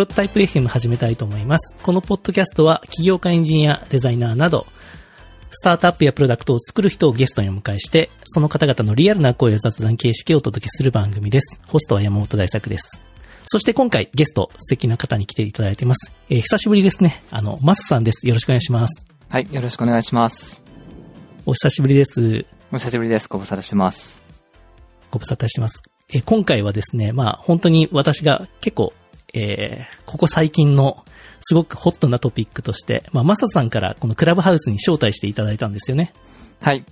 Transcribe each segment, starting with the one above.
プロトタイプ FM 始めたいと思います。このポッドキャストは起業家エンジニア、デザイナーなど、スタートアップやプロダクトを作る人をゲストにお迎えして、その方々のリアルな声や雑談形式をお届けする番組です。ホストは山本大作です。そして今回ゲスト素敵な方に来ていただいています。えー久しぶりですね。あの、マサさんです。よろしくお願いします。はい、よろしくお願いします。お久しぶりです。お久しぶりです。ご無沙汰してます。ご無沙汰してます。えー今回はですね、まあ本当に私が結構、えーここ最近のすごくホットなトピックとして、まあマサさんからこのクラブハウスに招待していただいたんですよね。はい。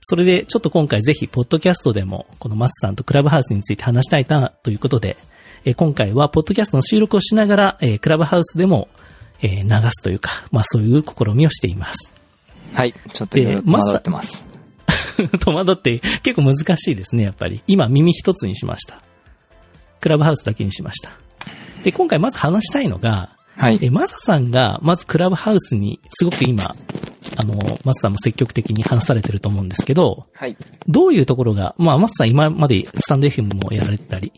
それでちょっと今回ぜひポッドキャストでもこのマサさんとクラブハウスについて話したいなということで、えー今回はポッドキャストの収録をしながら、えークラブハウスでも、えー流すというか、まあそういう試みをしています。はい。ちょっと戸惑ってます。戸惑って結構難しいですね、やっぱり。今耳一つにしました。クラブハウスだけにしました。で、今回まず話したいのが、はい。え、マサさんが、まずクラブハウスに、すごく今、あの、マサさんも積極的に話されてると思うんですけど、はい。どういうところが、まあ、マサさん今までスタンド FM もやられてたり、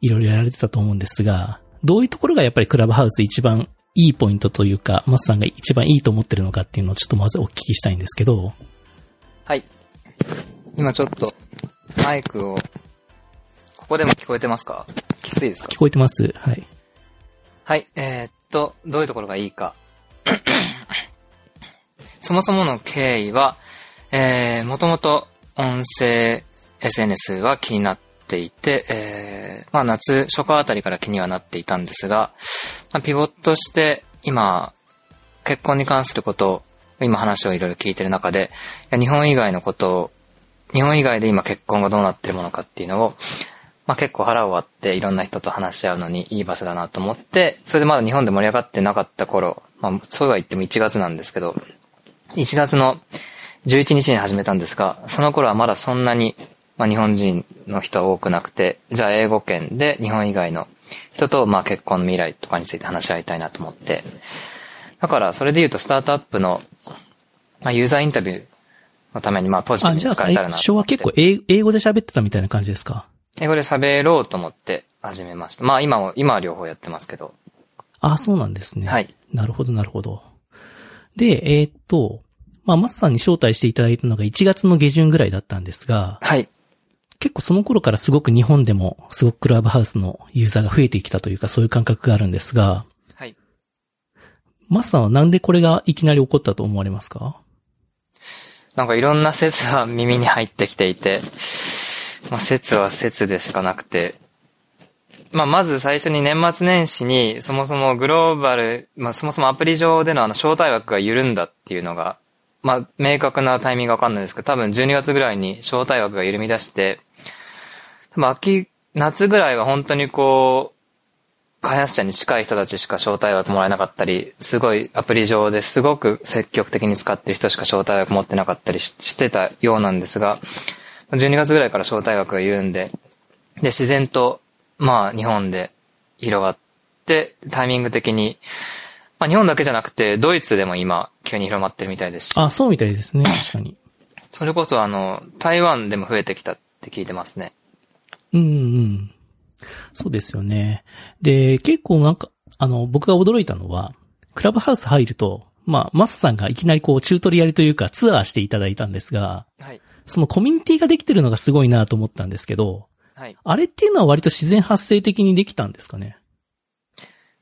いろいろやられてたと思うんですが、どういうところがやっぱりクラブハウス一番いいポイントというか、マサさんが一番いいと思ってるのかっていうのをちょっとまずお聞きしたいんですけど、はい。今ちょっと、マイクを、ここでも聞こえてますか？きついですか？聞こえてますはい。はい。えー、っと、どういうところがいいか。そもそもの経緯は、えー、もともと音声 SNS は気になっていて、えー、まあ夏、初夏あたりから気にはなっていたんですが、まあ、ピボットして今、結婚に関することを、今話をいろいろ聞いてる中で、日本以外のことを、日本以外で今結婚がどうなってるものかっていうのを、まあ結構腹を割っていろんな人と話し合うのにいい場所だなと思って、それでまだ日本で盛り上がってなかった頃、まあそうは言っても1月なんですけど、1月の11日に始めたんですが、その頃はまだそんなに、まあ日本人の人は多くなくて、じゃあ英語圏で日本以外の人とまあ結婚の未来とかについて話し合いたいなと思って、だからそれで言うとスタートアップの、まあユーザーインタビューのためにまあポジティ、ブに使えたらな最初と思って。は結構英語で喋ってたみたいな感じですか？英語で喋ろうと思って始めました。まあ今も、今は両方やってますけど。あ、そうなんですね。はい。なるほど、なるほど。で、えーっと、まあ、マスさんに招待していただいたのが1月の下旬ぐらいだったんですが、はい。結構その頃からすごく日本でもすごくクラブハウスのユーザーが増えてきたというかそういう感覚があるんですが、はい。マスさんはなんでこれがいきなり起こったと思われますか？なんかいろんな説は耳に入ってきていて、まあ説は説でしかなくて、まあまず最初に年末年始にそもそもグローバル、まあそもそもアプリ上でのあの招待枠が緩んだっていうのが、まあ明確なタイミングがわかんないですけど、多分12月ぐらいに招待枠が緩み出して、多分秋、夏ぐらいは本当にこう、開発者に近い人たちしか招待枠もらえなかったり、すごいアプリ上ですごく積極的に使ってる人しか招待枠持ってなかったりししてたようなんですが、12月ぐらいから招待枠が緩んで、で、自然と、まあ日本で広がって、タイミング的に、まあ日本だけじゃなくて、ドイツでも今、急に広まってるみたいですし、あ、そうみたいですね、確かに。それこそあの、台湾でも増えてきたって聞いてますね。うんうん。そうですよね。で、結構なんか、あの、僕が驚いたのは、クラブハウス入ると、まあ、マサさんがいきなりこう、チュートリアルというかツアーしていただいたんですが、はい。そのコミュニティができてるのがすごいなと思ったんですけど、はい。あれっていうのは割と自然発生的にできたんですかね？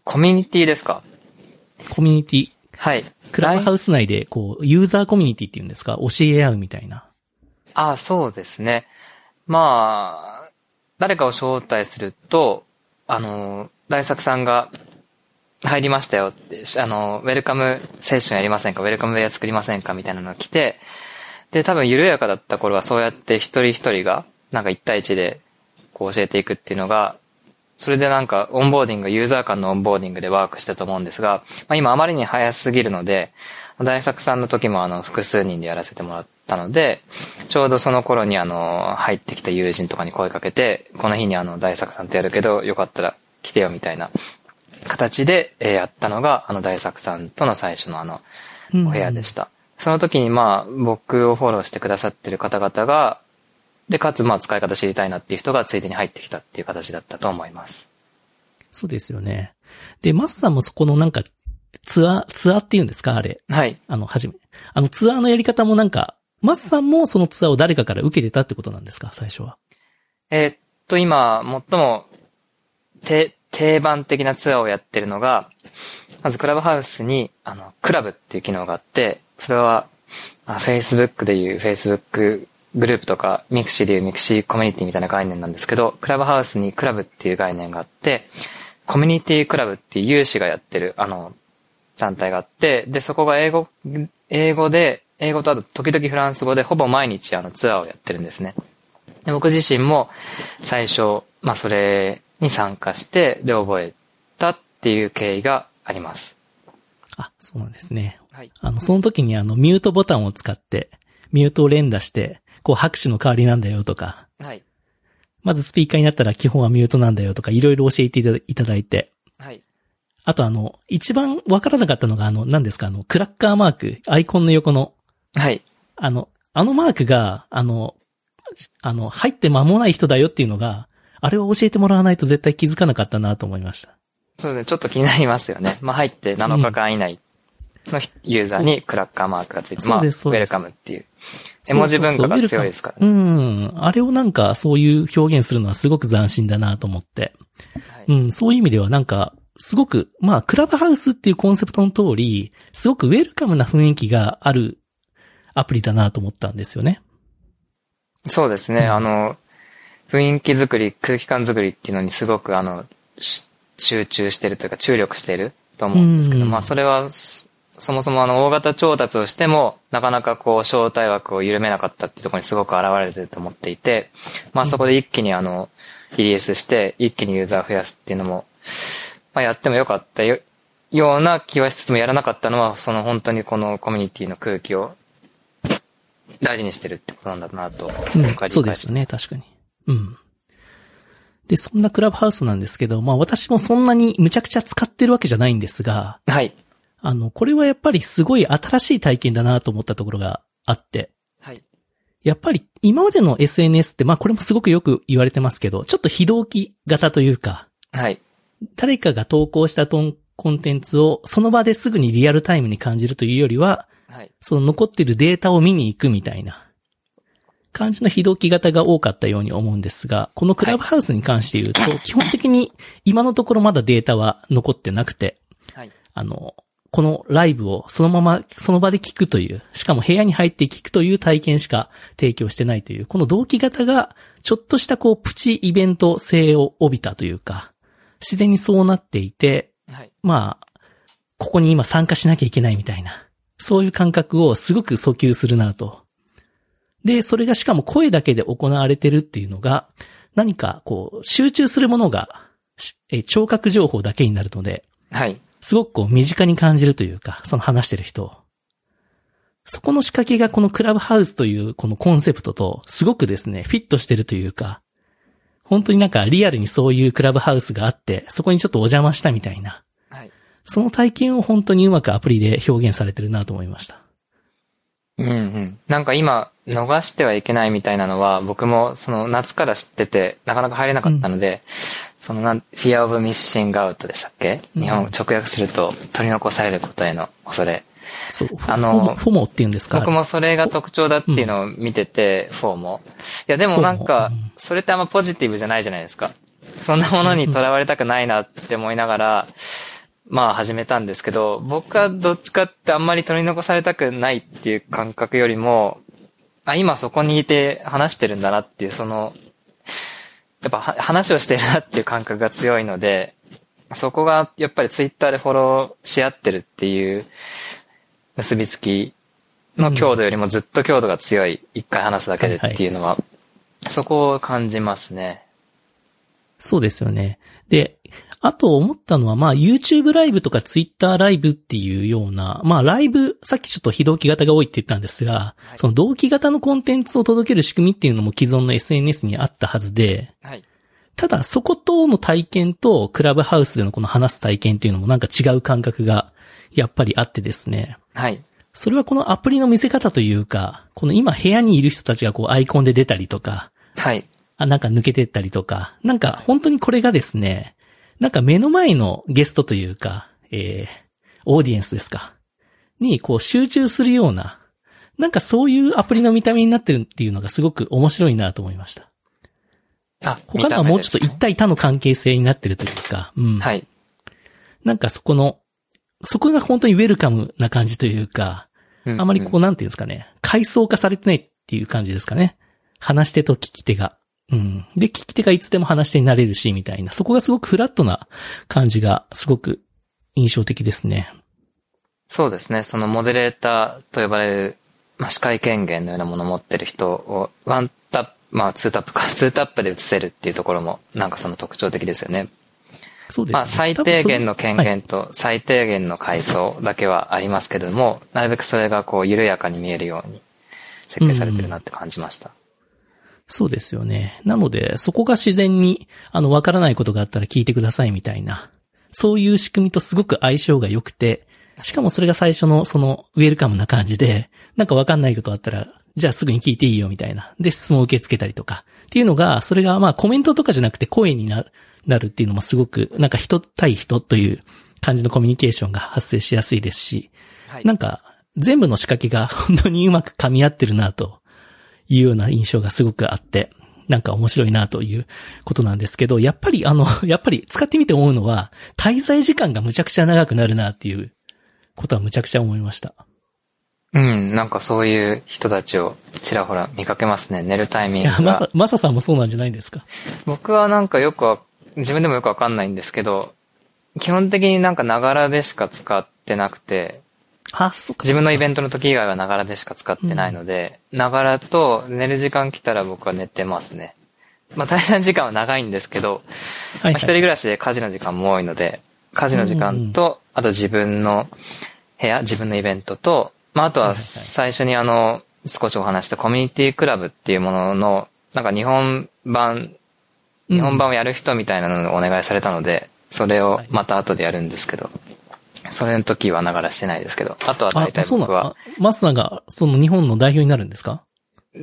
コミュニティですか？コミュニティ。はい。クラブハウス内で、こう、ユーザーコミュニティっていうんですか？教え合うみたいな。ああ、そうですね。まあ、誰かを招待すると、あの、大作さんが入りましたよって、しあの、ウェルカムセッションやりませんか？ウェルカムウェア作りませんか？みたいなのが来て、で、多分緩やかだった頃はそうやって一人一人が、なんか一対一で、こう教えていくっていうのが、それでなんかオンボーディング、ユーザー間のオンボーディングでワークしたと思うんですが、まあ今あまりに早すぎるので、大作さんの時もあの複数人でやらせてもらったので、ちょうどその頃にあの入ってきた友人とかに声かけて、この日にあの大作さんとやるけど、よかったら来てよみたいな形でえーやったのが、あの大作さんとの最初のあのうんお部屋でした。その時にまあ僕をフォローしてくださってる方々が、で、かつまあ使い方知りたいなっていう人がついでに入ってきたっていう形だったと思います。そうですよね。で、マスさんもそこのなんか、ツアー、ツアーっていうんですか？あれ。はい。あの、はじめ。あの、ツアーのやり方もなんか、マスさんもそのツアーを誰かから受けてたってことなんですか？最初は。えーっと、今、最も、て、定番的なツアーをやってるのが、まずクラブハウスに、あの、クラブっていう機能があって、それは、まあ Facebook でいう Facebook グループとか、 mixi でいう mixi コミュニティみたいな概念なんですけど、クラブハウスにクラブっていう概念があって、コミュニティクラブっていう有志がやってる、あの、団体があって、で、そこが英語、英語で、英語とあと時々フランス語でほぼ毎日あのツアーをやってるんですね。で僕自身も最初、まあそれに参加して、で覚えたっていう経緯があります。あ、そうなんですね。はい。あの、その時にあの、ミュートボタンを使って、ミュートを連打して、こう拍手の代わりなんだよとか、はい。まずスピーカーになったら基本はミュートなんだよとか、いろいろ教えていただいて、はい。あとあの、一番わからなかったのがあの、何ですか、あの、クラッカーマーク、アイコンの横の、はい。あの、あのマークが、あの、あの、入って間もない人だよっていうのが、あれは教えてもらわないと絶対気づかなかったなと思いました。そうですね。ちょっと気になりますよね。まあ入って7日間以内のひユーザーにクラッカーマークがついて、まあ、ウェルカムっていう。絵文字文化が強いですからうね。ん。あれをなんかそういう表現するのはすごく斬新だなと思って。はいうん、そういう意味ではなんか、すごく、まあ、クラブハウスっていうコンセプトの通り、すごくウェルカムな雰囲気があるアプリだなと思ったんですよね。そうですね。うんあの、雰囲気作り、空気感作りっていうのにすごくあの、し集中してるというか注力してると思うんですけど、うんまあそれはそそもそもあの大型調達をしても、なかなかこう招待枠を緩めなかったっていうところにすごく現れてると思っていて、まあそこで一気にあの、リリースして一気にユーザーを増やすっていうのも、まあやってもよかったよ、ような気はしつつもやらなかったのは、その本当にこのコミュニティの空気を大事にしてるってことなんだなと、うんそうですよね、確かに。うん。で、そんなクラブハウスなんですけど、まあ私もそんなにむちゃくちゃ使ってるわけじゃないんですが、はい。あの、これはやっぱりすごい新しい体験だなと思ったところがあって、はい。やっぱり今までの SNS って、まあこれもすごくよく言われてますけど、ちょっと非同期型というか、はい。誰かが投稿したコンテンツをその場ですぐにリアルタイムに感じるというよりは、はい。その残ってるデータを見に行くみたいな感じの非同期型が多かったように思うんですが、このクラブハウスに関して言うと、基本的に今のところまだデータは残ってなくて、はい。あの、このライブをそのままその場で聞くという、しかも部屋に入って聞くという体験しか提供してないという、この同期型がちょっとしたこうプチイベント性を帯びたというか、自然にそうなっていて、はい。まあ、ここに今参加しなきゃいけないみたいな、そういう感覚をすごく訴求するなと。で、それがしかも声だけで行われてるっていうのが、何かこう、集中するものが、しえ聴覚情報だけになるので、はい。すごくこう身近に感じるというか、その話してる人を。そこの仕掛けがこのクラブハウスというこのコンセプトとすごくですね、フィットしてるというか、本当になんかリアルにそういうクラブハウスがあって、そこにちょっとお邪魔したみたいな、はい。その体験を本当にうまくアプリで表現されてるなと思いました。うんうん。なんか今、逃してはいけないみたいなのは、僕もその夏から知ってて、なかなか入れなかったので、そのなん、fear of missing out でしたっけ？うん日本語直訳すると、取り残されることへの恐れ。そう、あのフォモって言うんですか？僕もそれが特徴だっていうのを見てて、フォーも。いや、でもなんかうん、それってあんまポジティブじゃないじゃないですか。そんなものにとらわれたくないなって思いながら、まあ始めたんですけど、僕はどっちかってあんまり取り残されたくないっていう感覚よりも、あ、今そこにいて話してるんだなっていう、その、やっぱは話をしてるなっていう感覚が強いので、そこがやっぱりツイッターでフォローし合ってるっていう結びつきの強度よりもずっと強度が強い、一回話すだけでっていうのは、そこを感じますね。そうですよね。で、あと思ったのは、まあ YouTube ライブとか Twitter ライブっていうような、まあライブ、さっきちょっと非同期型が多いって言ったんですが、いその同期型のコンテンツを届ける仕組みっていうのも既存の SNS にあったはずで、はい。ただそことの体験とクラブハウスでのこの話す体験っていうのもなんか違う感覚がやっぱりあってですね。はい。それはこのアプリの見せ方というか、この今部屋にいる人たちがこうアイコンで出たりとか、はい。あ、なんか抜けてったりとか、なんか本当にこれがですね、なんか目の前のゲストというか、えー、オーディエンスですか？に、こう集中するような、なんかそういうアプリの見た目になってるっていうのがすごく面白いなと思いました。あ、他のはもうちょっと一対他の関係性になってるというか、うん。はい。なんかそこの、そこが本当にウェルカムな感じというか、あまりこう、なんていうんですかね、階層化されてないっていう感じですかね。話し手と聞き手が。うん。で、聞き手がいつでも話し手になれるし、みたいな。そこがすごくフラットな感じが、すごく印象的ですね。そうですね。そのモデレーターと呼ばれる、まあ、司会権限のようなものを持ってる人を、ワンタップ、まあ、ツータップか、ツータップで映せるっていうところも、なんかその特徴的ですよね。そうですね。まあ、最低限の権限と最低限の階層だけはありますけれども、なるべくそれがこう、緩やかに見えるように設計されてるなって感じました。そうですよね。なので、そこが自然に、あの、わからないことがあったら聞いてくださいみたいな、そういう仕組みとすごく相性が良くて、しかもそれが最初のそのウェルカムな感じで、なんかわかんないことあったら、じゃあすぐに聞いていいよみたいな。で、質問を受け付けたりとか。っていうのが、それがまあコメントとかじゃなくて声になる、なるっていうのもすごく、なんか人対人という感じのコミュニケーションが発生しやすいですし、はい。なんか全部の仕掛けが本当にうまく噛み合ってるなというような印象がすごくあって、なんか面白いなということなんですけど、やっぱりあの、やっぱり使ってみて思うのは、滞在時間がむちゃくちゃ長くなるなっていうことはむちゃくちゃ思いました。うん、なんかそういう人たちをちらほら見かけますね。寝るタイミングいや、まがさ。、まささんもそうなんじゃないですか。僕はなんかよくわ、自分でもよくわかんないんですけど、基本的になんかながらでしか使ってなくて、あ、そっか。自分のイベントの時以外はながらでしか使ってないので、ながらと寝る時間来たら僕は寝てますね。まあ滞在時間は長いんですけど、はい、まあ一人暮らしで家事の時間も多いので、家事の時間と、あと自分の部屋、自分のイベントと、まああとは最初にあの、少しお話したコミュニティクラブっていうものの、なんか日本版、日本版をやる人みたいなのをお願いされたので、それをまた後でやるんですけど、それの時はながらしてないですけど、あとは大体僕はの、マスさんが、その日本の代表になるんですか？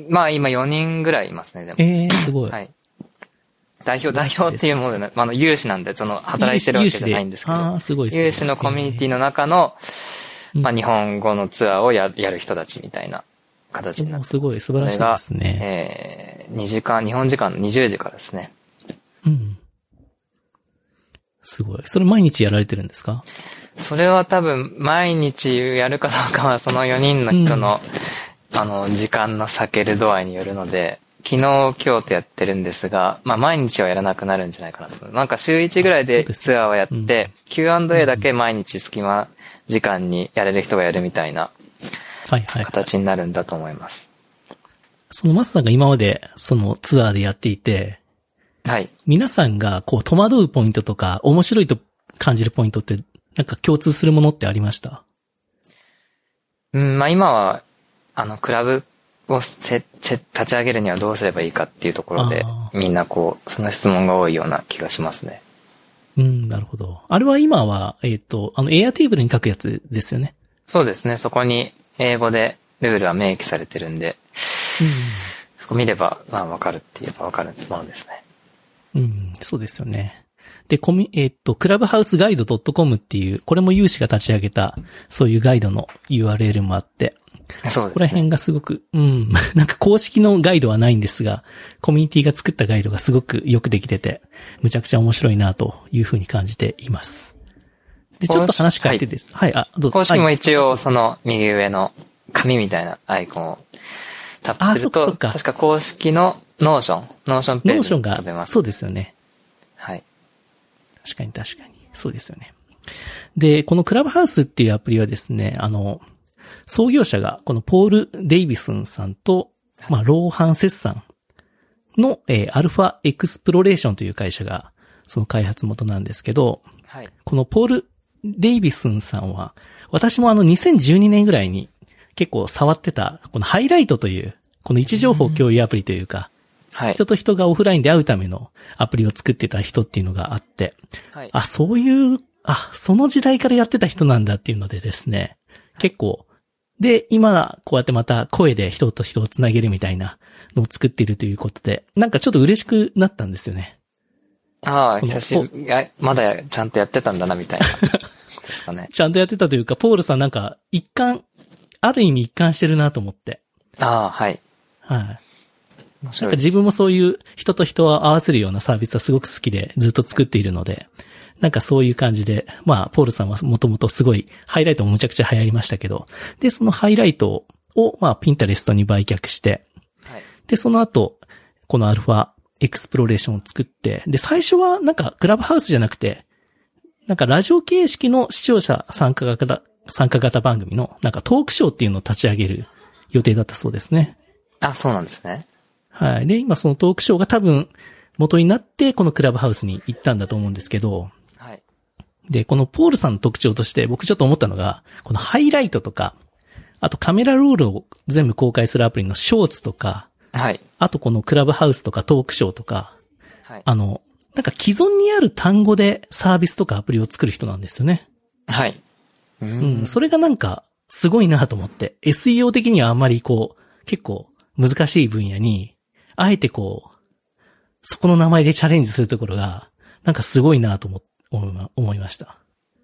まあ今4人ぐらいいますね、でも。ええー、すごい。はい。代表、代表っていうものであ、あの、有志なんで、その、働いてるわけじゃないんですけど、ああ、すごいですね。有志のコミュニティの中の、うんまあ、日本語のツアーをややる人たちみたいな形になってます。すごい素晴らしいですねそれがえー、2時間、日本時間の20時からですね。うん。すごい。それ毎日やられてるんですか？それは多分、毎日やるかどうかは、その4人の人の、あの、時間の避ける度合いによるので、昨日、今日とやってるんですが、まあ、毎日はやらなくなるんじゃないかなと。なんか週1ぐらいでツアーをやって、うん Q&A だけ毎日隙間時間にやれる人がやるみたいなはいはい。形になるんだと思います。そのマスさんが今までそのツアーでやっていて、はい。皆さんがこう戸惑うポイントとか、面白いと感じるポイントって、なんか共通するものってありました？うん、まあ今は、あの、クラブをせ、せ、立ち上げるにはどうすればいいかっていうところであ、みんなこう、その質問が多いような気がしますね。うん、なるほど。あれは今は、えっ、と、あの、エアテーブルに書くやつですよね？そうですね。そこに英語でルールは明記されてるんで、そこ見れば、まあわかるって言えばわかるものですね。うん。うん、そうですよね。で、コミ、えっ、と、クラブハウスガイド .com っていう、これも有志が立ち上げた、そういうガイドの URL もあって、そうここら。辺がすごく、うん、なんか公式のガイドはないんですが、コミュニティが作ったガイドがすごくよくできてて、むちゃくちゃ面白いなというふうに感じています。で、ちょっと話変えてです。はい、あ、どうぞ。公式もはい一応、その右上の紙みたいなアイコンをタップすると、あそっかそっか確か公式の Notion、Notion ページ Notion が。そうですよね。はい。確かに確かに。そうですよね。で、このクラブハウスっていうアプリはですね、あの、創業者がこのポール・デイビスンさんと、まあ、ローハン・セスさんの、えー Alpha Exploration という会社が、その開発元なんですけど、はい。このポール・デイビスンさんは、私もあの2012年ぐらいに結構触ってた、このハイライトという、この位置情報共有アプリというか、はい。人と人がオフラインで会うためのアプリを作ってた人っていうのがあって、はい。あ、そういう、あ、その時代からやってた人なんだっていうのでですね、結構、で、今、こうやってまた声で人と人をつなげるみたいなのを作っているということで、なんかちょっと嬉しくなったんですよね。ああ、久しぶり、まだちゃんとやってたんだな、みたいな。ですかね。ちゃんとやってたというか、ポールさんなんか一貫、ある意味一貫してるなと思って。ああ、はい。はい。面なん。か自分もそういう人と人を合わせるようなサービスはすごく好きでずっと作っているので、なんかそういう感じで、まあ、ポールさんはもともとすごいハイライトもむちゃくちゃ流行りましたけど、で、そのハイライトを、まあ、ピンタレストに売却して、はい。で、その後、このアルファエクスプロレーションを作って、で、最初はなんかクラブハウスじゃなくて、なんかラジオ形式の視聴者参加型、参加型番組のなんかトークショーっていうのを立ち上げる予定だったそうですね。あ、そうなんですね。はい。で、今そのトークショーが多分元になってこのクラブハウスに行ったんだと思うんですけど、はい。で、このポールさんの特徴として僕ちょっと思ったのが、このハイライトとか、あとカメラロールを全部公開するアプリのショーツとか、はい。あとこのクラブハウスとかトークショーとか、はい。あの、なんか既存にある単語でサービスとかアプリを作る人なんですよね。はい。ううんん。それがなんかすごいなと思って、SEO 的にはあんまりこう、結構難しい分野に、あえてこう、そこの名前でチャレンジするところが、なんかすごいなと思思いま思いました。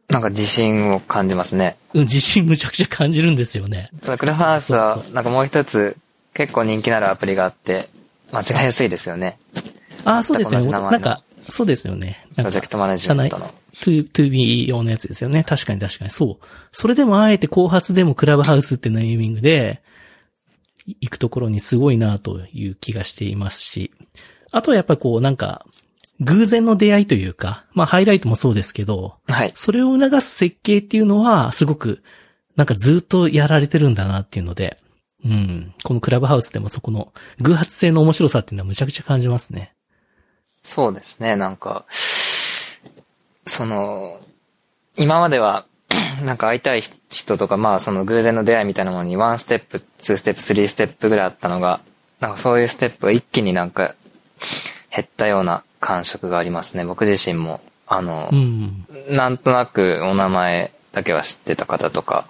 なんか自信を感じますね。うん、自信むちゃくちゃ感じるんですよね。クラブハウスそはなんかもう一つ、結構人気のあるアプリがあって、間違いやすいですよね。ああ、そうですよね。なんか、そうですよね。プロジェクトマネジメントの。to, to be 用のやつですよね。確かに確かに。そう。それでもあえて後発でもクラブハウスってネーミングで、い行くところにすごいなという気がしていますし。あとはやっぱりこうなんか、偶然の出会いというか、まあハイライトもそうですけど、はい。それを促す設計っていうのは、すごく、なんかずっとやられてるんだなっていうので、うん。このクラブハウスでもそこの偶発性の面白さっていうのはむちゃくちゃ感じますね。そうですね、なんか、その、今までは、なんか会いたい人とか、まあその偶然の出会いみたいなものに1ステップ、2ステップ、3ステップぐらいあったのが、なんかそういうステップが一気になんか減ったような感触がありますね。僕自身も、あの、うん。なんとなくお名前だけは知ってた方とか、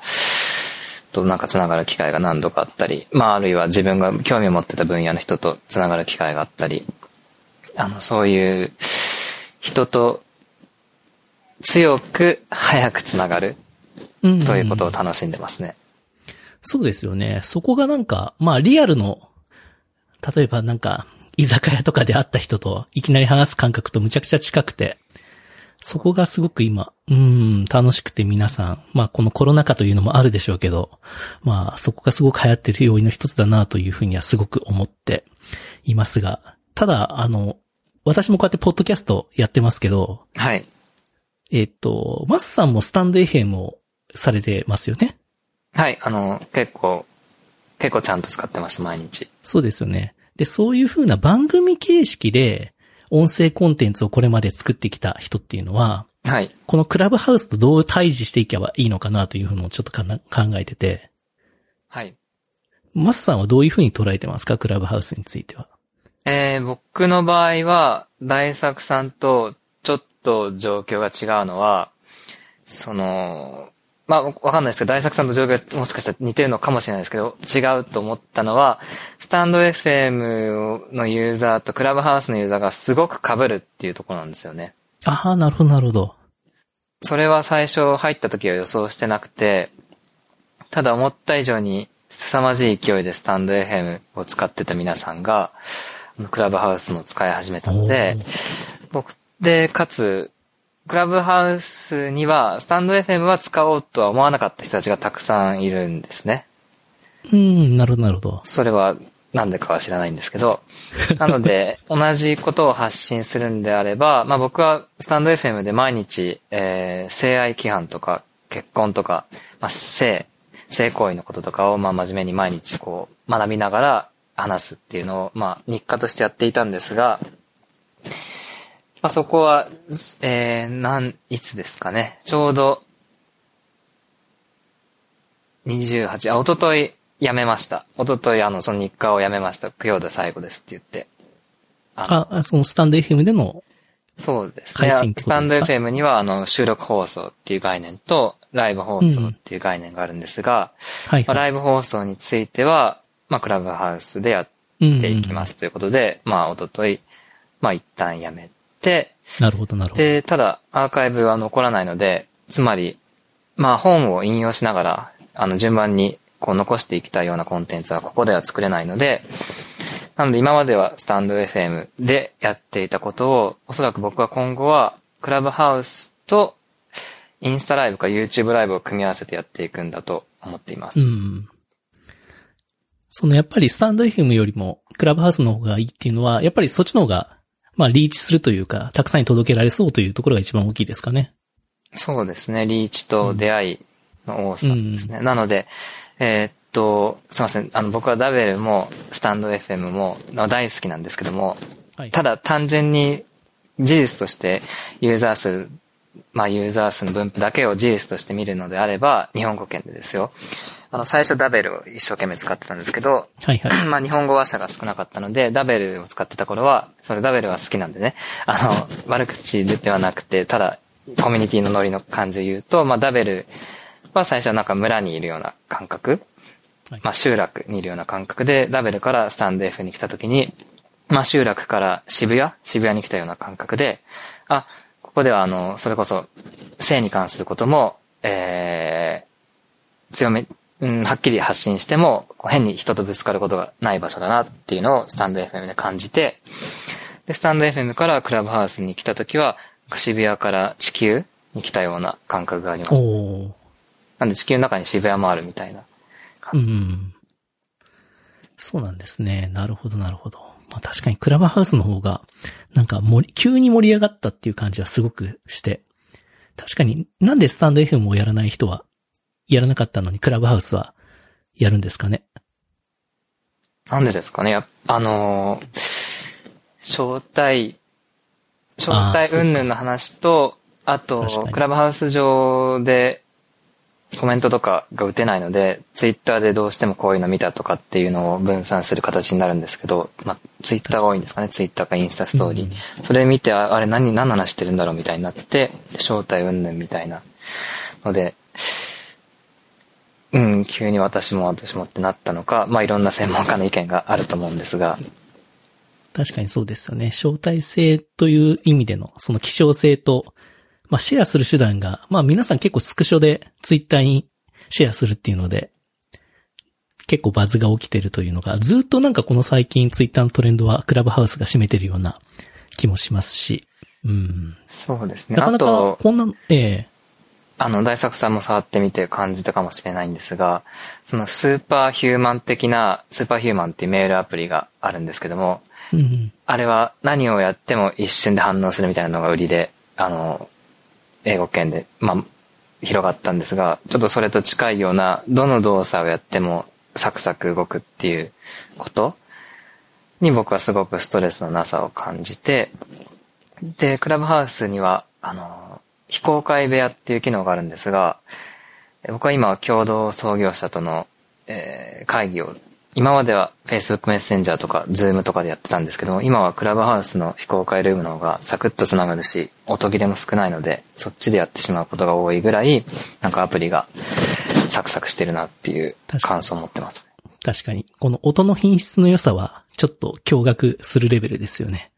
となんかつながる機会が何度かあったり、まああるいは自分が興味を持ってた分野の人とつながる機会があったり、あの、そういう人と強く早くつながるうん。ということを楽しんでますね。そうですよね。そこがなんか、まあリアルの、例えばなんか、居酒屋とかで会った人といきなり話す感覚とむちゃくちゃ近くて、そこがすごく今、うん、楽しくて皆さん、まあこのコロナ禍というのもあるでしょうけど、まあそこがすごく流行ってる要因の一つだなというふうにはすごく思っていますが、ただ、あの、私もこうやってポッドキャストやってますけど、はい。えっ、と、マスさんもスタンド FM をされてますよね？はい、あの、結構、結構ちゃんと使ってます、毎日。そうですよね。で、そういう風な番組形式で音声コンテンツをこれまで作ってきた人っていうのは、はい。このクラブハウスとどう対峙していけばいいのかなというふうのをちょっと考えてて、はい。マスさんはどういう風に捉えてますか？クラブハウスについては。えー、僕の場合は、大作さんとと状況が違うのは、その、まあ、わかんないですけど、大作さんと状況がもしかしたら似てるのかもしれないですけど、違うと思ったのは、スタンド FM のユーザーとクラブハウスのユーザーがすごく被るっていうところなんですよね。ああ、なるほど、なるほど。それは最初入った時は予想してなくて、ただ思った以上に凄まじい勢いでスタンド FM を使ってた皆さんが、クラブハウスも使い始めたので、僕で、かつ、クラブハウスには、スタンド FM は使おうとは思わなかった人たちがたくさんいるんですね。うん、なるほど、なるほど。それはなんでかは知らないんですけど。なので、同じことを発信するんであれば、まあ僕はスタンド FM で毎日、えー、性愛規範とか結婚とか、まあ性、性行為のこととかをまあ真面目に毎日こう学びながら話すっていうのをまあ日課としてやっていたんですが、まあそこは、えー、なん、いつですかね。ちょうど、28、あ、おととい辞めました。おとといあの、その日課を辞めました。今日で最後ですって言って。あ、あそのスタンド FM での、そうですね。スタンド FM にはあの、収録放送っていう概念と、ライブ放送っていう概念があるんですが、はい、まあ、ライブ放送については、まあ、クラブハウスでやっていきますということで、まあ、おととい、まあ、一旦辞めて、なるほど、なるほど。で、ただアーカイブは残らないので、つまり、まあ本を引用しながら、あの順番にこう残していきたいようなコンテンツはここでは作れないので、なので今まではスタンド FM でやっていたことを、おそらく僕は今後はクラブハウスとインスタライブか YouTube ライブを組み合わせてやっていくんだと思っています。うん。そのやっぱりスタンド FM よりもクラブハウスの方がいいっていうのは、やっぱりそっちの方が、まあリーチするというか、たくさんに届けられそうというところが一番大きいですかね。そうですね。リーチと出会いの多さですね。なので、えーっと、すいません。あの、僕はダベルも、スタンド FM も、まあ大好きなんですけども、はい。ただ単純に事実としてユーザー数、まあユーザー数の分布だけを事実として見るのであれば、日本語圏でですよ。あの、最初ダベルを一生懸命使ってたんですけど、はいはい。まあ日本語話者が少なかったので、ダベルを使ってた頃は、それダベルは好きなんでね、あの、悪口ではなくて、ただ、コミュニティのノリの感じを言うと、まあダベルは最初はなんか村にいるような感覚、はい。まあ集落にいるような感覚で、ダベルからスタンド F に来た時に、まあ集落から渋谷？渋谷に来たような感覚で、あ、ここではあの、それこそ、性に関することも、えー、強め、うん、はっきり発信しても、変に人とぶつかることがない場所だなっていうのをスタンド FM で感じて、で、スタンド FM からクラブハウスに来た時は、渋谷から地球に来たような感覚がありました。なんで地球の中に渋谷もあるみたいなう感じ。ん。そうなんですね。なるほど、なるほど。まあ確かにクラブハウスの方が、なんか盛り、急に盛り上がったっていう感じはすごくして。確かになんでスタンド FM をやらない人は、やらなかったのにクラブハウスはやるんですかね？なんでですかね？やあのー招待、招待云々の話と、あとクラブハウス上でコメントとかが打てないので、ツイッターでどうしてもこういうの見たとかっていうのを分散する形になるんですけど、まあ、ツイッターが多いんですかね、ツイッターかインスタストーリー。うん。それ見て、ああれ何、何の話してるんだろうみたいになって、招待云々みたいなので、うん、急に私も私もってなったのか、まあいろんな専門家の意見があると思うんですが、確かにそうですよね。招待制という意味での、その希少性と、まあシェアする手段が、まあ皆さん結構スクショでツイッターにシェアするっていうので、結構バズが起きてるというのが、ずっとなんかこの最近ツイッターのトレンドはクラブハウスが占めてるような気もしますし、うん。そうですね。なかなかこんな、ええあの、大作さんも触ってみて感じたかもしれないんですが、そのスーパーヒューマン的な、スーパーヒューマンっていうメールアプリがあるんですけども、うんうん。あれは何をやっても一瞬で反応するみたいなのが売りで、あの、英語圏で、まあ、広がったんですが、ちょっとそれと近いような、どの動作をやってもサクサク動くっていうことに僕はすごくストレスのなさを感じて、で、クラブハウスには、あの、非公開部屋っていう機能があるんですが、え僕は今共同創業者との、えー会議を、今までは Facebook メッセンジャーとか Zoom とかでやってたんですけども、今はクラブハウスの非公開ルームの方がサクッと繋がるし、音切れも少ないので、そっちでやってしまうことが多いぐらい、なんかアプリがサクサクしてるなっていう感想を持ってます。確かに、この音の品質の良さは、ちょっと驚愕するレベルですよね。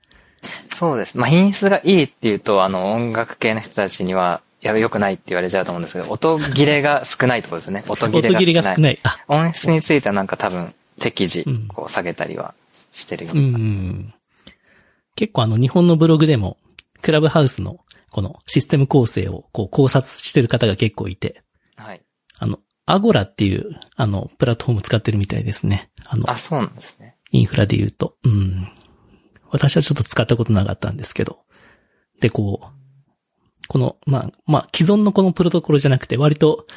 そうです。まあ、品質がいいっていうと、あの、音楽系の人たちには、いや、良くないって言われちゃうと思うんですけど、音切れが少ないってことですね。音切れが少ない。音切れが少ない。あ、音質についてはなんか多分、適時うん、こう下げたりはしてるよううな。ん。結構あの日本のブログでも、クラブハウスのこのシステム構成をこう考察してる方が結構いて、はい。あの、アゴラっていう、あの、プラットフォーム使ってるみたいですね。あの、あ、そうなんですね。インフラで言うと。うん。私はちょっと使ったことなかったんですけど。で、こう、この、まあ、まあ、既存のこのプロトコルじゃなくて、割と、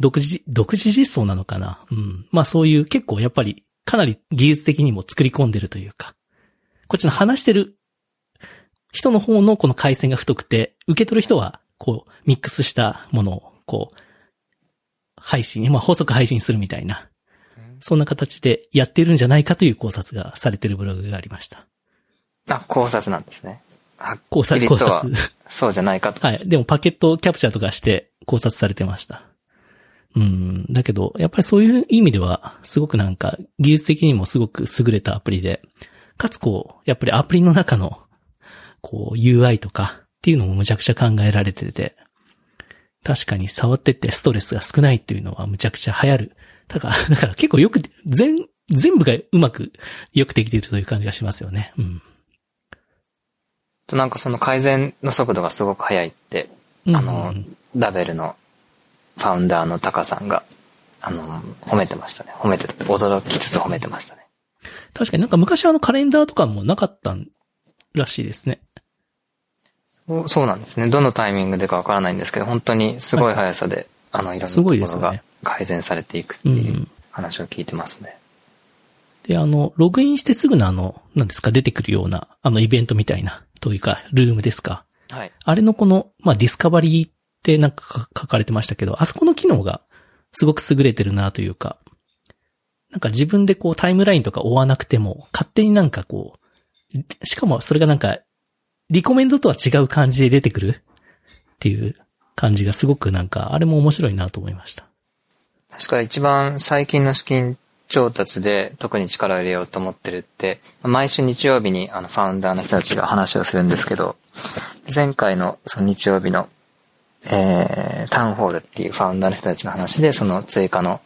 独自、独自実装なのかな。うん。まあそういう結構やっぱり、かなり技術的にも作り込んでるというか、こっちの話してる人の方のこの回線が太くて、受け取る人は、こう、ミックスしたものを、こう、配信、まあ補足配信するみたいな、そんな形でやってるんじゃないかという考察がされてるブログがありました。あ、考察なんですね。はっ考察、考察。そうじゃないかと。はい。でもパケットキャプチャーとかして考察されてました。うん。だけど、やっぱりそういう意味では、すごくなんか、技術的にもすごく優れたアプリで、かつこう、やっぱりアプリの中の、こう UI とかっていうのもむちゃくちゃ考えられてて、確かに触ってってストレスが少ないっていうのはむちゃくちゃ流行る。だから、だから結構よく、全、全部がうまくよくできているという感じがしますよね。うん。となんかその改善の速度がすごく速いって、うんあの、ダベルのファウンダーのタカさんが、あの、褒めてましたね。褒めて、驚きつつ褒めてましたね。確かになんか昔あのカレンダーとかもなかったらしいですね。そうそうなんですね。どのタイミングでかわからないんですけど、本当にすごい速さで、あの、いろんなすところが改善されていくってう。いうん話を聞いてますね。で、あの、ログインしてすぐのあの、なんですか、出てくるような、あのイベントみたいな、というか、ルームですか。はい。あれのこの、まあ、ディスカバリーってなんか書かれてましたけど、あそこの機能がすごく優れてるなというか、なんか自分でこうタイムラインとか追わなくても、勝手になんかこう、しかもそれがなんか、リコメンドとは違う感じで出てくるっていう感じがすごくなんか、あれも面白いなと思いました。確か一番最近の資金調達で特に力を入れようと思ってるって、毎週日曜日にあのファウンダーの人たちが話をするんですけど、前回のその日曜日の、えー、タウンホールっていうファウンダーの人たちの話で、その追加の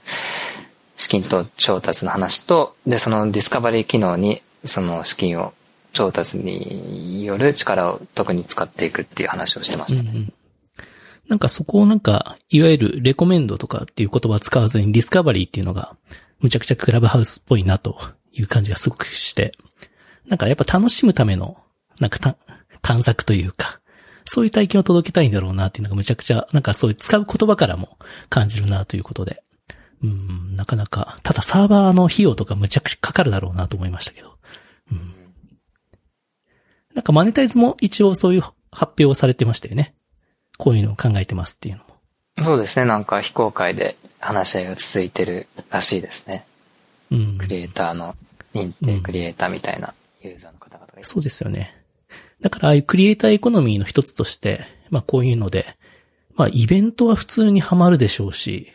資金と調達の話と、で、そのディスカバリー機能にその資金を調達による力を特に使っていくっていう話をしてました。うんうん。なんかそこをなんか、いわゆるレコメンドとかっていう言葉を使わずにディスカバリーっていうのが、むちゃくちゃクラブハウスっぽいなという感じがすごくして、なんかやっぱ楽しむための、なんかた探索というか、そういう体験を届けたいんだろうなっていうのがむちゃくちゃ、なんかそういう使う言葉からも感じるなということで。うん、なかなか、ただサーバーの費用とかむちゃくちゃかかるだろうなと思いましたけど。うん。なんかマネタイズも一応そういう発表をされてましたよね。こういうのを考えてますっていうの。そうですね、なんか非公開で話し合いが続いてるらしいですね。うん。クリエイターの認定クリエイターみたいなユーザーの方々がいる。そうですよね。だからああいうクリエイターエコノミーの一つとして、まあこういうので、まあイベントは普通にハマるでしょうし、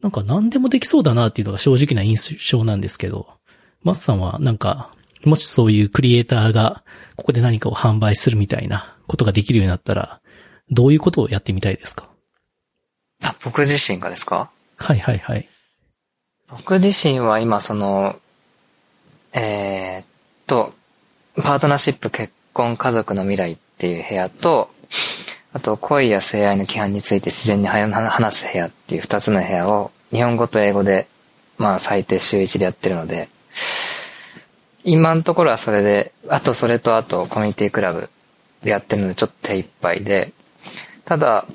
なんか何でもできそうだなっていうのが正直な印象なんですけど、マスさんはなんか、もしそういうクリエイターがここで何かを販売するみたいなことができるようになったら、どういうことをやってみたいですか？あ、僕自身がですか？はいはいはい。僕自身は今その、えーっと、パートナーシップ結婚家族の未来っていう部屋と、あと恋や性愛の規範について自然に話す部屋っていう二つの部屋を日本語と英語で、まあ最低週一でやってるので、今のところはそれで、あとそれとあとコミュニティクラブでやってるのでちょっと手一杯で、ただ、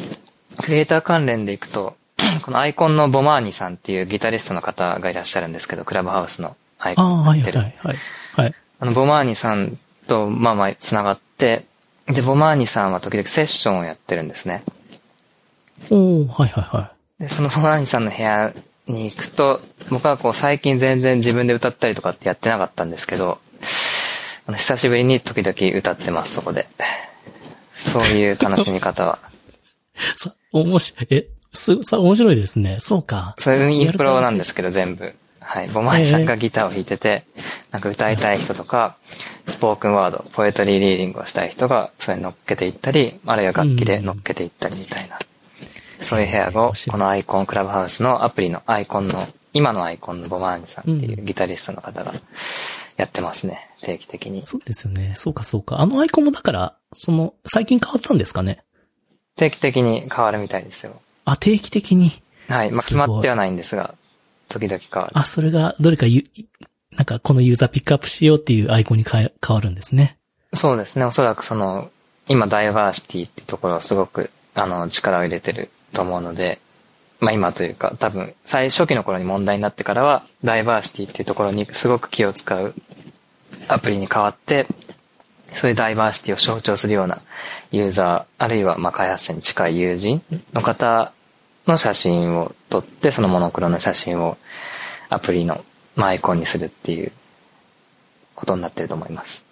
クリエイター関連でいくと、このアイコンのボマーニさんっていうギタリストの方がいらっしゃるんですけど、クラブハウスのアイコンをやってる。はいはい。はい。あの、ボマーニさんと、まあまあ、繋がって、で、ボマーニさんは時々セッションをやってるんですね。おー、はいはいはで、そのボマーニさんの部屋に行くと、僕はこう最近全然自分で歌ったりとかってやってなかったんですけど、あの久しぶりに時々歌ってます、そこで。そういう楽しみ方は。い。さ、面白い、え、す、さ、面白いですね。そうか。それインプロなんですけど、全部。はい。ボマーニさんがギターを弾いてて、なんか歌いたい人とか、スポークンワード、ポエトリーリーディングをしたい人が、それに乗っけていったり、あるいは楽器で乗っけていったりみたいな。そういう部屋をこのアイコンクラブハウスのアプリのアイコンの、今のアイコンのボマーニさんっていうギタリストの方がやってますね。定期的に。そうですよね。そうかそうか。あのアイコンもだから、その、最近変わったんですかね？定期的に変わるみたいですよ。あ、定期的に？はい。まあ、決まってはないんですが、時々変わる。あ、それが、どれかゆ、なんかこのユーザーピックアップしようっていうアイコンに変え変わるんですね。そうですね。おそらくその、今ダイバーシティっていうところをすごく、あの、力を入れてると思うので、まあ今というか、多分、最初期の頃に問題になってからは、ダイバーシティっていうところにすごく気を使うアプリに変わって、そういうダイバーシティを象徴するようなユーザー、あるいはまあ開発者に近い友人の方の写真を撮って、そのモノクロの写真をアプリのまあアイコンにするっていうことになってると思います。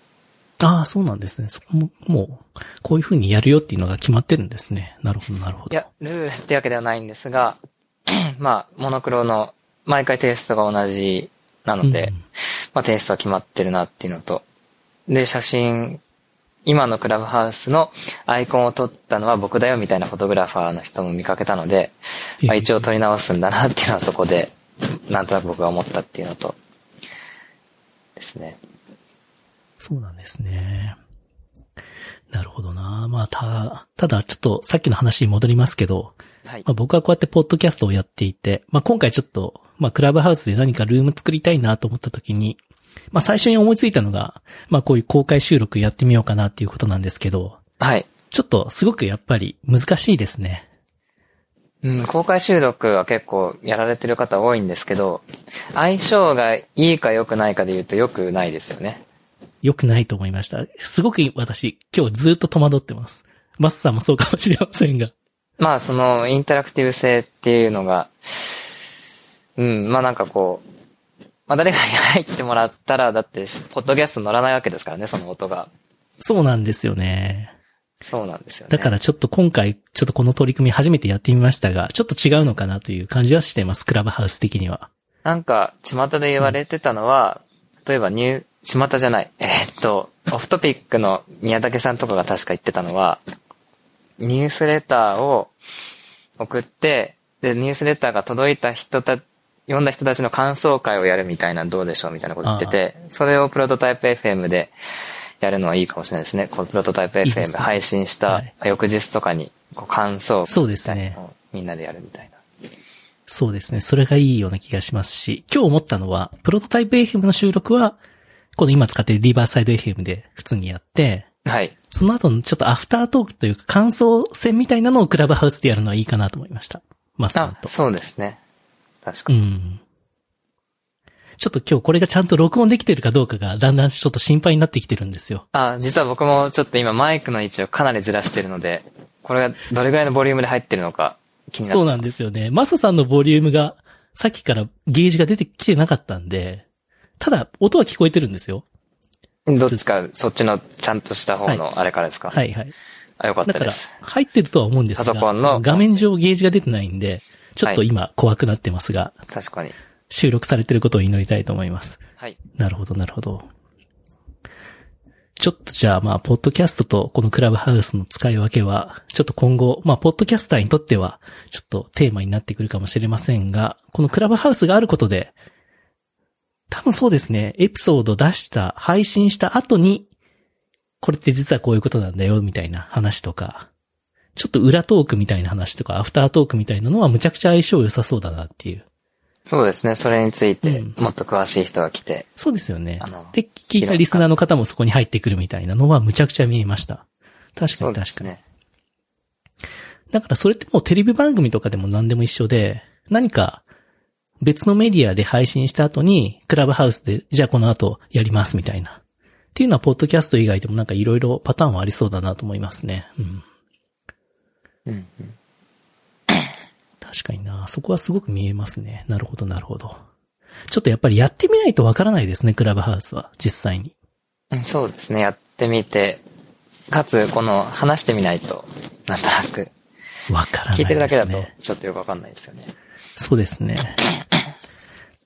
ああ、そうなんですね。そこも、もう、こういう風にやるよっていうのが決まってるんですね。なるほど、なるほど。いや、ルールってわけではないんですが、まあ、モノクロの毎回テイストが同じなので、うんまあテイストは決まってるなっていうのと、で、写真今のクラブハウスのアイコンを撮ったのは僕だよみたいなフォトグラファーの人も見かけたので、まあ、一応撮り直すんだなっていうのはそこで、なんとなく僕が思ったっていうのと、ですね。そうなんですね。なるほどな。まあ、た、ただちょっとさっきの話に戻りますけど、はい、まあ、僕はこうやってポッドキャストをやっていて、まあ、今回ちょっと、まあ、クラブハウスで何かルーム作りたいなと思った時に、まあ、最初に思いついたのが、まあ、こういう公開収録やってみようかなっていうことなんですけど、はい。ちょっとすごくやっぱり難しいですね。うん、公開収録は結構やられてる方多いんですけど、相性がいいか良くないかで言うと良くないですよね。良くないと思いました。すごく私、今日ずっと戸惑ってます。マスさんもそうかもしれませんが。まあ、その、インタラクティブ性っていうのが、うん、まあなんかこう、まあ誰かに入ってもらったら、だって、ポッドキャスト乗らないわけですからね、その音が。そうなんですよね。そうなんですよね。だからちょっと今回、ちょっとこの取り組み初めてやってみましたが、ちょっと違うのかなという感じはしています、クラブハウス的には。なんか、巷で言われてたのは、うん、例えばニュー、巷じゃない、えー、っと、オフトピックの宮武さんとかが確か言ってたのは、ニュースレターを送って、で、ニュースレターが届いた人た、読んだ人たちの感想会をやるみたいなどうでしょうみたいなこと言ってて、それをプロトタイプ FM でやるのはいいかもしれないですね。このプロトタイプ FM 配信した翌日とかに、こう感想そうですね。みんなでやるみたいな。そうですね。それがいいような気がしますし、今日思ったのは、プロトタイプ FM の収録は、この今使ってるリバーサイド FM で普通にやって、はい。その後のちょっとアフタートークというか感想戦みたいなのをクラブハウスでやるのはいいかなと思いました。マスさんと。そうですね。確かに。うん。ちょっと今日これがちゃんと録音できてるかどうかがだんだんちょっと心配になってきてるんですよ。あ、実は僕もちょっと今マイクの位置をかなりずらしてるので、これがどれぐらいのボリュームで入ってるのか気になる。そうなんですよね。マサさんのボリュームがさっきからゲージが出てきてなかったんで、ただ音は聞こえてるんですよ。どっちか、そっちのちゃんとした方のあれからですか、はい、はいはいあ、よかったです。だから、入ってるとは思うんですが、パソコンの画面上ゲージが出てないんで、ちょっと今怖くなってますが、はい、確かに。収録されてることを祈りたいと思います。はい。なるほど、なるほど。ちょっとじゃあまあ、ポッドキャストとこのクラブハウスの使い分けは、ちょっと今後、まあ、ポッドキャスターにとっては、ちょっとテーマになってくるかもしれませんが、このクラブハウスがあることで、多分そうですね、エピソード出した、配信した後に、これって実はこういうことなんだよ、みたいな話とか、ちょっと裏トークみたいな話とか、アフタートークみたいなのはむちゃくちゃ相性良さそうだなっていう。そうですね。それについて、もっと詳しい人が来て、うん。そうですよね。で、聞いたリスナーの方もそこに入ってくるみたいなのはむちゃくちゃ見えました。確かに確かに。ね、だからそれってもうテレビ番組とかでも何でも一緒で、何か別のメディアで配信した後に、クラブハウスで、じゃあこの後やりますみたいな。っていうのは、ポッドキャスト以外でもなんかいろいろパターンはありそうだなと思いますね。うん。うん、うん。確かにな。そこはすごく見えますね。なるほど、なるほど。ちょっとやっぱりやってみないとわからないですね、クラブハウスは、実際に。うん、そうですね。やってみて、かつ、この、話してみないと、なんとなく。わからない、ね、聞いてるだけだと、ちょっとよくわかんないですよね。そうですね。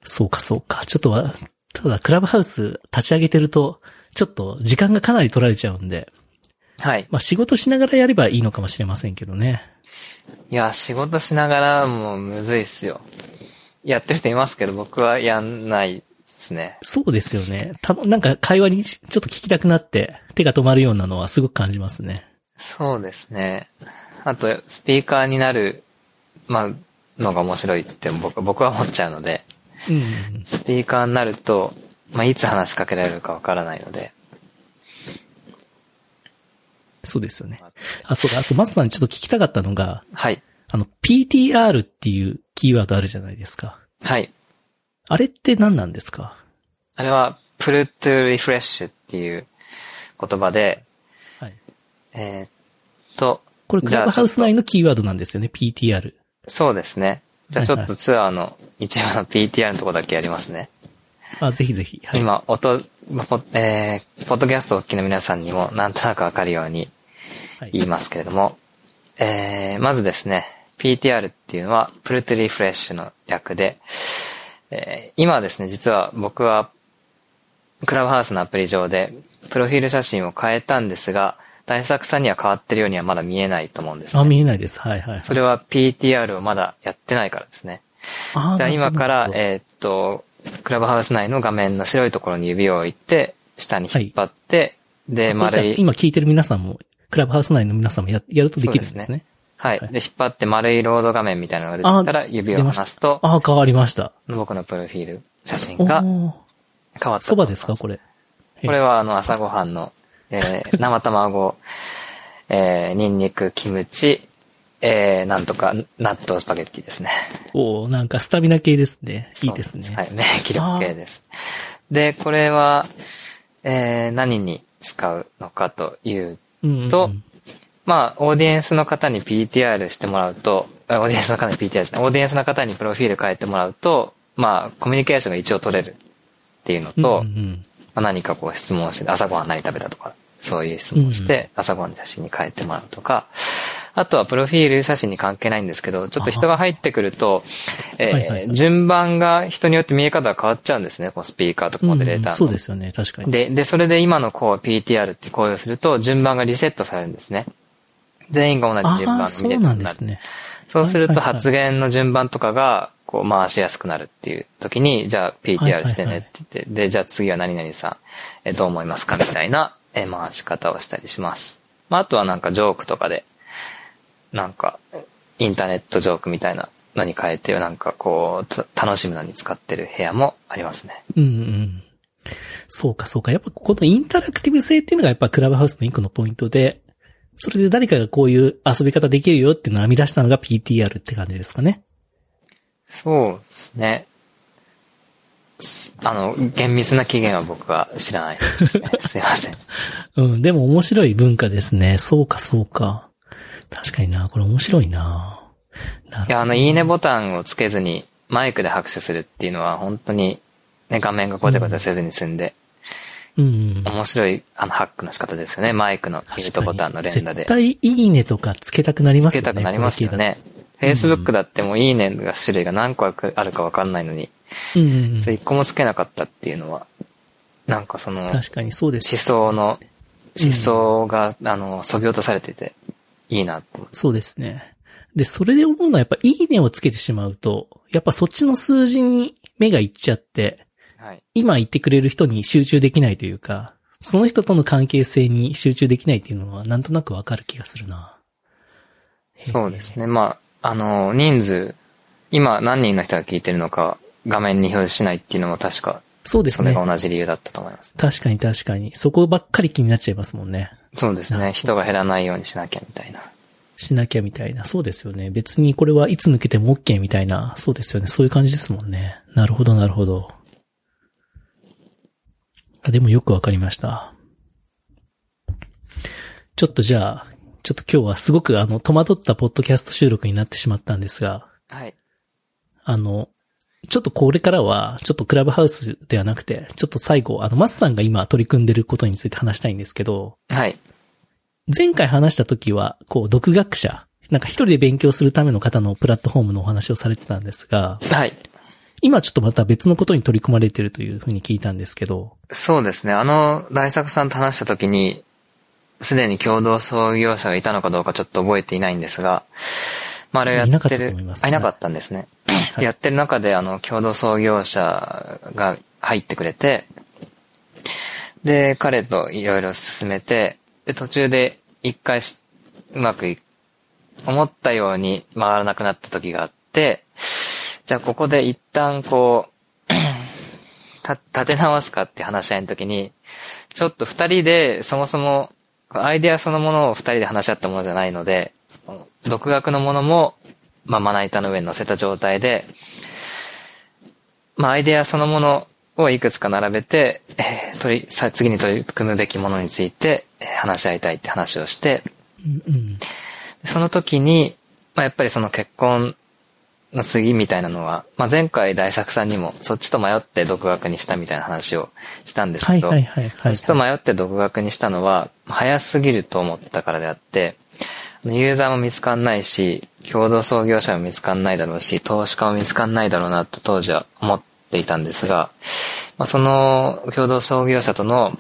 そうか、そうか。ちょっとは、ただ、クラブハウス立ち上げてると、ちょっと時間がかなり取られちゃうんで。はい。まあ仕事しながらやればいいのかもしれませんけどね。いや、仕事しながらもむずいっすよ。やってる人いますけど、僕はやんないですね。そうですよね。たなんか会話にちょっと聞きたくなって手が止まるようなのはすごく感じますね。そうですね。あと、スピーカーになる、まあ、のが面白いって僕僕は思っちゃうので、うん、スピーカーになると、まあ、いつ話しかけられるかわからないので。そうですよね。あ、そうだ。あと、マスさんにちょっと聞きたかったのが、はい。あの、PTR っていうキーワードあるじゃないですか。はい。あれって何なんですか？あれは、プルトゥリフレッシュっていう言葉で、はい。えー、っと、これクラブハウス内のキーワードなんですよね、PTR。そうですね。じゃあちょっとツアーの一部の PTR のとこだけやりますね。あ、ぜひぜひ。はい、今、音、えー、ポッドキャストをお聞きの皆さんにもなんとなくわかるように言いますけれども、はい、えー、まずですね、PTR っていうのは、プルトリフレッシュの略で、えー、今ですね、実は僕は、クラブハウスのアプリ上でプロフィール写真を変えたんですが、大作さんには変わってるようにはまだ見えないと思うんです、ね。あ、見えないです。はいはい、はい。それは PTR をまだやってないからですね。あじゃあ今から、ええーっと、クラブハウス内の画面の白いところに指を置いて、下に引っ張って、で、丸い、今聞いてる皆さんも、クラブハウス内の皆さんもややるとできるんですね。そうですはい。で、引っ張って丸いロード画面みたいなのが出てきたら、指を離すと、ああ、変わりました。僕のプロフィール写真おがー変わったとそば。ですかこれ。これはあの朝ごはんの、えー、生卵、えー、ニンニク、キムチ、えー、なんとか、納豆スパゲッティですね。おーなんかスタミナ系ですね。いいですね。はい、免疫力系です。で、これは、えー、何に使うのかといううんうんうんとまあ、オーディエンスの方に PTR してもらうと、あオーディエンスの方に PTR ですね。オーディエンスの方にプロフィール変えてもらうと、まあ、コミュニケーションが一応取れるっていうのと、うんうんまあ、何かこう質問して、朝ごはん何食べたとか、そういう質問をして、朝ごはんの写真に変えてもらうとか、あとはプロフィール写真に関係ないんですけど、ちょっと人が入ってくると、えーはいはいはい順番が人によって見え方が変わっちゃうんですね。こうスピーカーとかモデレーターの。うんそうですよね。確かに。で、で、それで今のこう PTR って行為をすると順番がリセットされるんですね。全員が同じ順番ああ、がそう見れるようんになる。なですね。そうすると発言の順番とかがこう回しやすくなるっていう時に、じゃあ PTR いしてねって言って、で、じゃあ次は何々さん、えどう思いますかみたいなえ回し方をしたりします。まあ、あとはなんかジョークとかで、なんか、インターネットジョークみたいなのに変えて、なんかこう、た楽しむのに使ってる部屋もありますね。うんうん。そうか、そうか。やっぱこのインタラクティブ性っていうのがやっぱクラブハウスの一個のポイントで、それで誰かがこういう遊び方できるよっていうのを編み出したのが PTR って感じですかね。そうですね。すあの、厳密な期限は僕は知らないですね。すいません。うん、でも面白い文化ですね。そうか、そうか。確かにな、これ面白いな。なるほどいや、あの、いいねボタンをつけずにマイクで拍手するっていうのは本当に、ね、画面がごちゃごちゃせずに済んで、うん。面白い、あの、ハックの仕方ですよね。マイクのミュートボタンの連打で絶。対いいねとかつけたくなりますよね。つけたくなりますよね。Facebook だってもういいねが種類が何個あるかわかんないのに。うんそれ一個もつけなかったっていうのは、なんかその、思確かにそうです。想の、思想が、あの、そぎ落とされてて、いいなって思ってそうですね。で、それで思うのはやっぱいいねをつけてしまうと、やっぱそっちの数字に目がいっちゃって、はい。今言ってくれる人に集中できないというか、その人との関係性に集中できないっていうのはなんとなくわかる気がするな。そうですね。まあ、あの、人数、今何人の人が聞いてるのか、画面に表示しないっていうのも確か、そうですねそれが。同じ理由だったと思います。確かに確かに。そこばっかり気になっちゃいますもんね。そうですね。人が減らないようにしなきゃみたいな。しなきゃみたいな。そうですよね。別にこれはいつ抜けても OK みたいな。そうですよね。そういう感じですもんね。なるほど、なるほど。あ、でもよくわかりました。ちょっとじゃあ、ちょっと今日はすごくあの、戸惑ったポッドキャスト収録になってしまったんですが、はい。あの、ちょっとこれからは、ちょっとクラブハウスではなくて、ちょっと最後、あの、マスさんが今取り組んでることについて話したいんですけど、はい。前回話した時は、こう、独学者、なんか一人で勉強するための方のプラットフォームのお話をされてたんですが、はい。今ちょっとまた別のことに取り組まれてるというふうに聞いたんですけど、そうですね。あの、大作さんと話した時に、すでに共同創業者がいたのかどうかちょっと覚えていないんですが、まあ、あれをやいなかっるってたと思います、あ、いなかったんですね。やってる中で、あの、共同創業者が入ってくれて、で、彼といろいろ進めて、で、途中で一回しうまくい、思ったように回らなくなった時があって、じゃあここで一旦こう、た、立て直すかって話し合いの時に、ちょっと二人でそもそも、アイデアそのものを二人で話し合ったものじゃないので、その独学のものも、まあ、まな板の上に乗せた状態で、まあ、アイデアそのものをいくつか並べて、えー取り、さ、次に取り組むべきものについて、えー話し合いたいって話をして、うんうん。その時に、まあ、やっぱりその結婚の次みたいなのは、まあ、前回大作さんにもそっちと迷って独学にしたみたいな話をしたんですけど、そっちと迷って独学にしたのは、早すぎると思ったからであって、ユーザーも見つかんないし、共同創業者も見つかんないだろうし、投資家も見つかんないだろうなと当時は思っていたんですが、まあ、その共同創業者との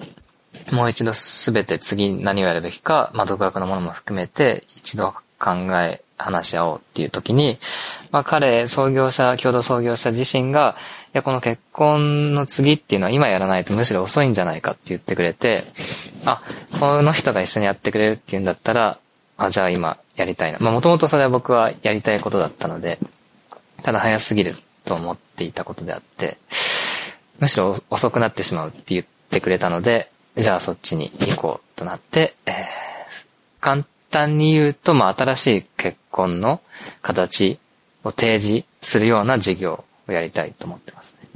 もう一度すべて次何をやるべきか、まあ、独学のものも含めて一度考え、話し合おうっていう時に、まあ彼、創業者、共同創業者自身が、いや、この結婚の次っていうのは今やらないとむしろ遅いんじゃないかって言ってくれて、あ、この人が一緒にやってくれるっていうんだったら、あ、じゃあ今やりたいな。まあもともとそれは僕はやりたいことだったので、ただ早すぎると思っていたことであって、むしろ遅くなってしまうって言ってくれたので、じゃあそっちに行こうとなって、えー、簡単に言うと、まあ新しい結婚の形を提示するような事業をやりたいと思ってますね。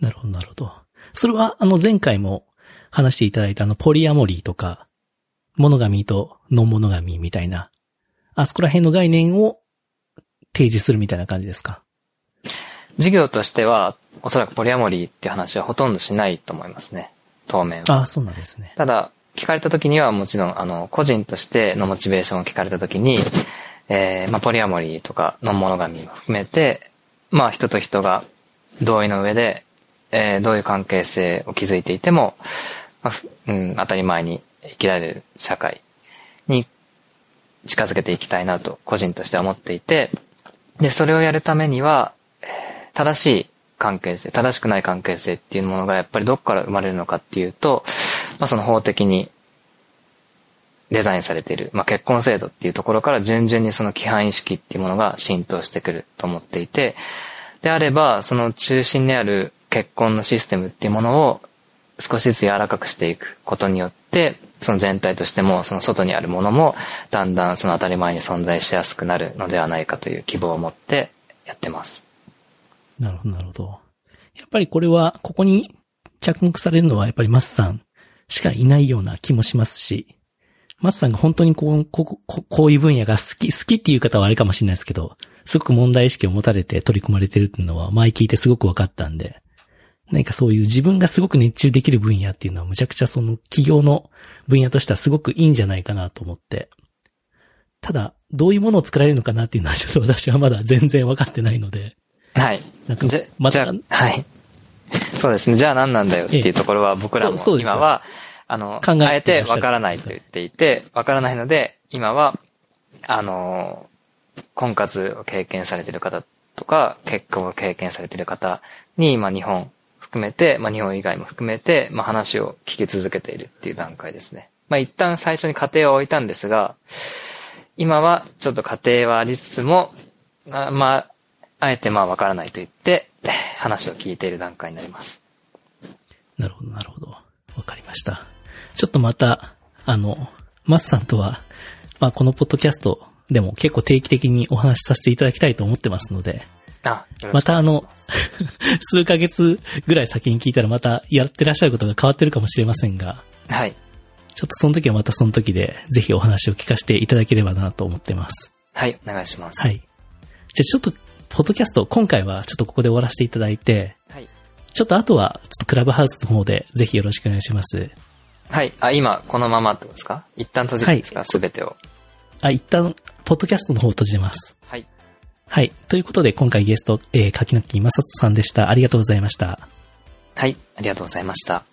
なるほど、なるほど。それは、あの前回も話していただいたあのポリアモリーとか、モノガミとノンモノガミみたいな、あそこら辺の概念を提示するみたいな感じですか？事業としては、おそらくポリアモリーって話はほとんどしないと思いますね。当面は。ああ、そうなんですね。ただ、聞かれた時にはもちろん、あの、個人としてのモチベーションを聞かれた時に、えー、まあ、ポリアモリーとか、ノンモノガミも含めて、まあ、人と人が同意の上で、えー、どういう関係性を築いていても、まあ、うん、当たり前に生きられる社会に近づけていきたいなと、個人としては思っていて、で、それをやるためには、正しい関係性、正しくない関係性っていうものがやっぱりどこから生まれるのかっていうと、まあその法的にデザインされている、まあ結婚制度っていうところから順々にその規範意識っていうものが浸透してくると思っていて、であれば、その中心にある結婚のシステムっていうものを少しずつ柔らかくしていくことによって、その全体としても、その外にあるものも、だんだんその当たり前に存在しやすくなるのではないかという希望を持ってやってます。なるほど、なるほど。やっぱりこれは、ここに着目されるのはやっぱりマスさんしかいないような気もしますし、マスさんが本当にこう、こう、こういう分野が好き、好きっていう方はあれかもしれないですけど、すごく問題意識を持たれて取り組まれてるっていうのは前聞いてすごく分かったんで、何かそういう自分がすごく熱中できる分野っていうのはむちゃくちゃその企業の分野としてはすごくいいんじゃないかなと思って。ただ、どういうものを作られるのかなっていうのはちょっと私はまだ全然分かってないので。はい。なんか、じゃ、また、はい。そうですね。じゃあ何なんだよっていうところは僕らも今は、あの、考えてわからないと言っていて、わからないので、今は、あの、婚活を経験されている方とか、結婚を経験されている方に、まあ日本めて、まあ日本以外も含めて、まあ話を聞き続けているっていう段階ですね。まあ一旦最初に家庭を置いたんですが、今はちょっと家庭はありつつも、あまあ、あえてまあわからないと言って、話を聞いている段階になります。なるほど、なるほど。わかりました。ちょっとまた、あの、マスさんとは、まあこのポッドキャストでも結構定期的にお話しさせていただきたいと思ってますので、またあの、数ヶ月ぐらい先に聞いたらまたやってらっしゃることが変わってるかもしれませんが、はい。ちょっとその時はまたその時で、ぜひお話を聞かせていただければなと思ってます。はい、お願いします。はい。じゃあちょっと、ポッドキャスト、今回はちょっとここで終わらせていただいて、はい。ちょっとあとは、ちょっとクラブハウスの方で、ぜひよろしくお願いします。はい。あ、今、このままってことですか？一旦閉じるんですか？すべ、はい、てを。あ、一旦、ポッドキャストの方を閉じます。はい。はい。ということで、今回ゲスト、えー、柿の木正人さんでした。ありがとうございました。はい。ありがとうございました。